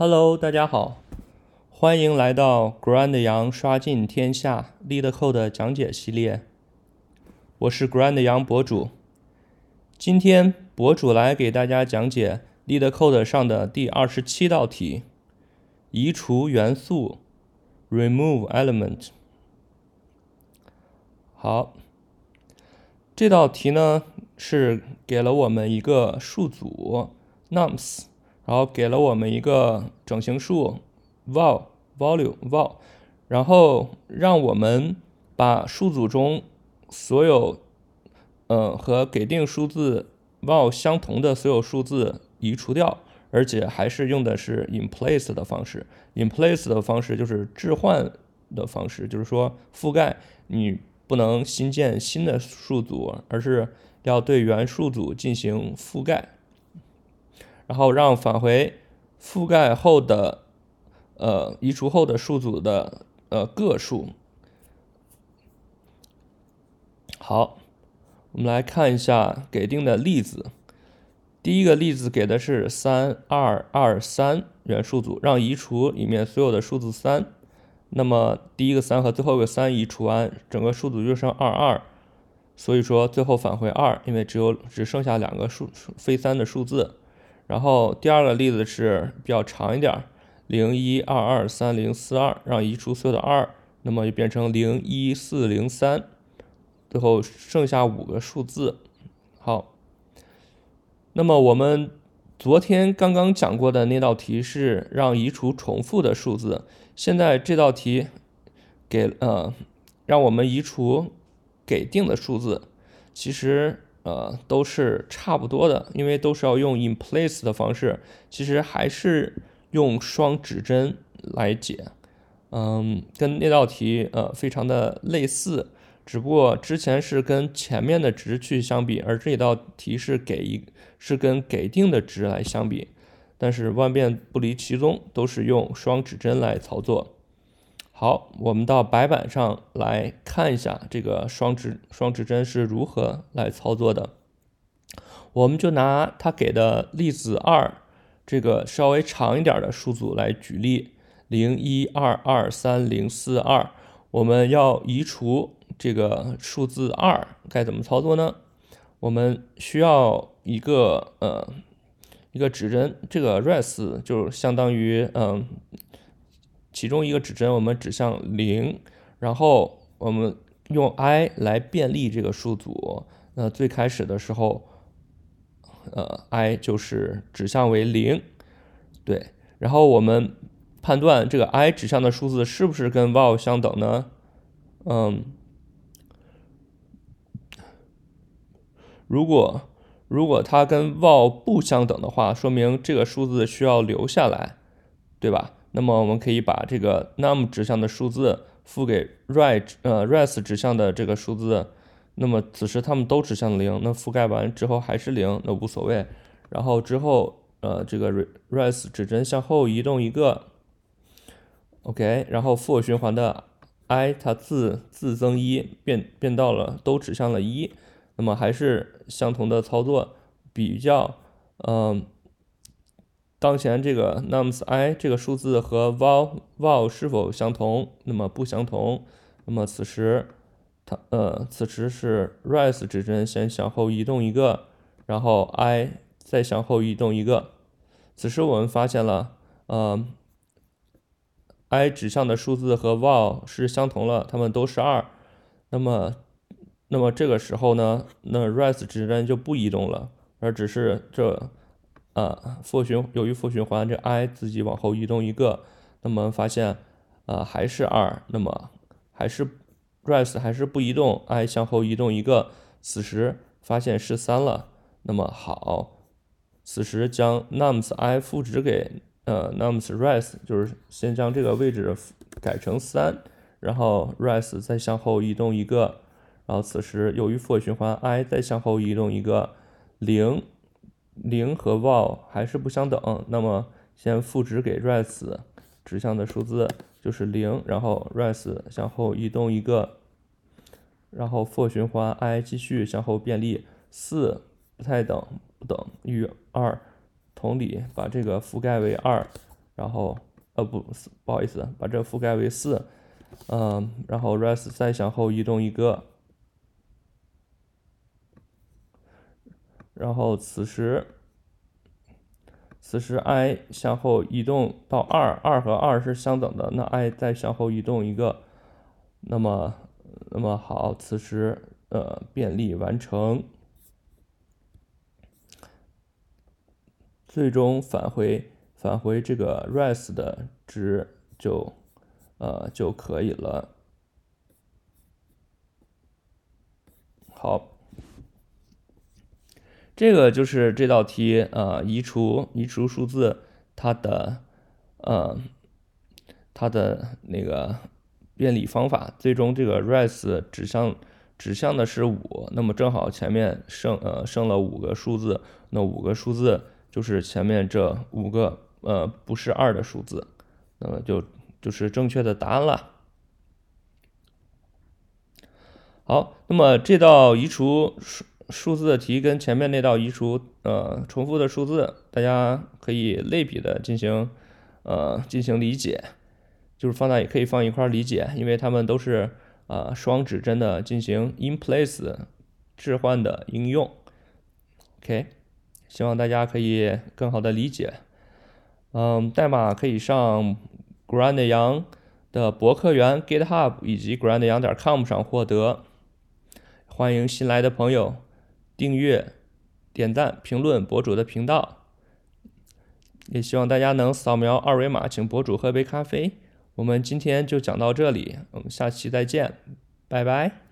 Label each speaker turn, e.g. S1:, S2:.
S1: Hello，大家好，欢迎来到 Grand 羊刷尽天下 LeetCode 讲解系列。我是 Grand 羊博主，今天博主来给大家讲解 LeetCode 上的第二十七道题：移除元素 （Remove Element）。好，这道题呢是给了我们一个数组 nums。然后给了我们一个整形数 vol volume vol，然后让我们把数组中所有呃和给定数字 vol 相同的所有数字移除掉，而且还是用的是 in place 的方式。in place 的方式就是置换的方式，就是说覆盖你不能新建新的数组，而是要对原数组进行覆盖。然后让返回覆盖后的呃移除后的数组的呃个数。好，我们来看一下给定的例子。第一个例子给的是三二二三元数组，让移除里面所有的数字三。那么第一个三和最后一个三移除完，整个数组就剩二二。所以说最后返回二，因为只有只剩下两个数非三的数字。然后第二个例子是比较长一点，零一二二三零四二，让移除所有的二，那么就变成零一四零三，最后剩下五个数字。好，那么我们昨天刚刚讲过的那道题是让移除重复的数字，现在这道题给呃让我们移除给定的数字，其实。呃，都是差不多的，因为都是要用 in place 的方式，其实还是用双指针来解，嗯，跟那道题呃非常的类似，只不过之前是跟前面的值去相比，而这道题是给一是跟给定的值来相比，但是万变不离其宗，都是用双指针来操作。好，我们到白板上来看一下这个双指双指针是如何来操作的。我们就拿他给的例子二这个稍微长一点的数组来举例，零一二二三零四二，我们要移除这个数字二，该怎么操作呢？我们需要一个呃一个指针，这个 res 就相当于嗯。其中一个指针我们指向零，然后我们用 i 来便利这个数组。那最开始的时候，呃，i 就是指向为零，对。然后我们判断这个 i 指向的数字是不是跟 val 相等呢？嗯，如果如果它跟 val 不相等的话，说明这个数字需要留下来，对吧？那么我们可以把这个 num 指向的数字赋给 right 呃 res 指向的这个数字，那么此时它们都指向零，那覆盖完之后还是零，那无所谓。然后之后呃这个 res 指针向后移动一个，OK，然后 for 循环的 i 它自自增一变变到了都指向了一，那么还是相同的操作，比较嗯。当前这个 nums i 这个数字和 val val 是否相同？那么不相同。那么此时它呃，此时是 res 指针先向后移动一个，然后 i 再向后移动一个。此时我们发现了，呃，i 指向的数字和 val 是相同了，它们都是二。那么那么这个时候呢，那 res 指针就不移动了，而只是这。啊，for 循由于 for 循环，这 i 自己往后移动一个，那么发现啊还是二，那么还是 res 还是不移动，i 向后移动一个，此时发现是三了，那么好，此时将 nums i 赋值给呃 nums res，就是先将这个位置改成三，然后 res 再向后移动一个，然后此时由于 for 循环，i 再向后移动一个零。零和 val 还是不相等，那么先赋值给 res 指向的数字就是零，然后 res 向后移动一个，然后 for 循环 i 继续向后便利，四不太等不等于二，同理把这个覆盖为二，然后呃不不好意思，把这覆盖为四，嗯，然后 res 再向后移动一个，然后此时此时 i 向后移动到二，二和二是相等的，那 i 再向后移动一个，那么那么好，此时呃便利完成。最终返回返回这个 res 的值就呃就可以了。好，这个就是这道题呃移除移除数字它的呃它的那个便利方法。最终这个 res 指向指向的是五，那么正好前面剩呃剩了五个数字，那五个数字。就是前面这五个呃不是二的数字，那么就就是正确的答案了。好，那么这道移除数数字的题跟前面那道移除呃重复的数字，大家可以类比的进行呃进行理解，就是放在也可以放一块理解，因为它们都是啊双指针的进行 in place 置换的应用。OK。希望大家可以更好的理解，嗯，代码可以上 Grand 羊的博客园 GitHub 以及 Grand 羊点 com 上获得。欢迎新来的朋友订阅、点赞、评论博主的频道，也希望大家能扫描二维码请博主喝杯咖啡。我们今天就讲到这里，我们下期再见，拜拜。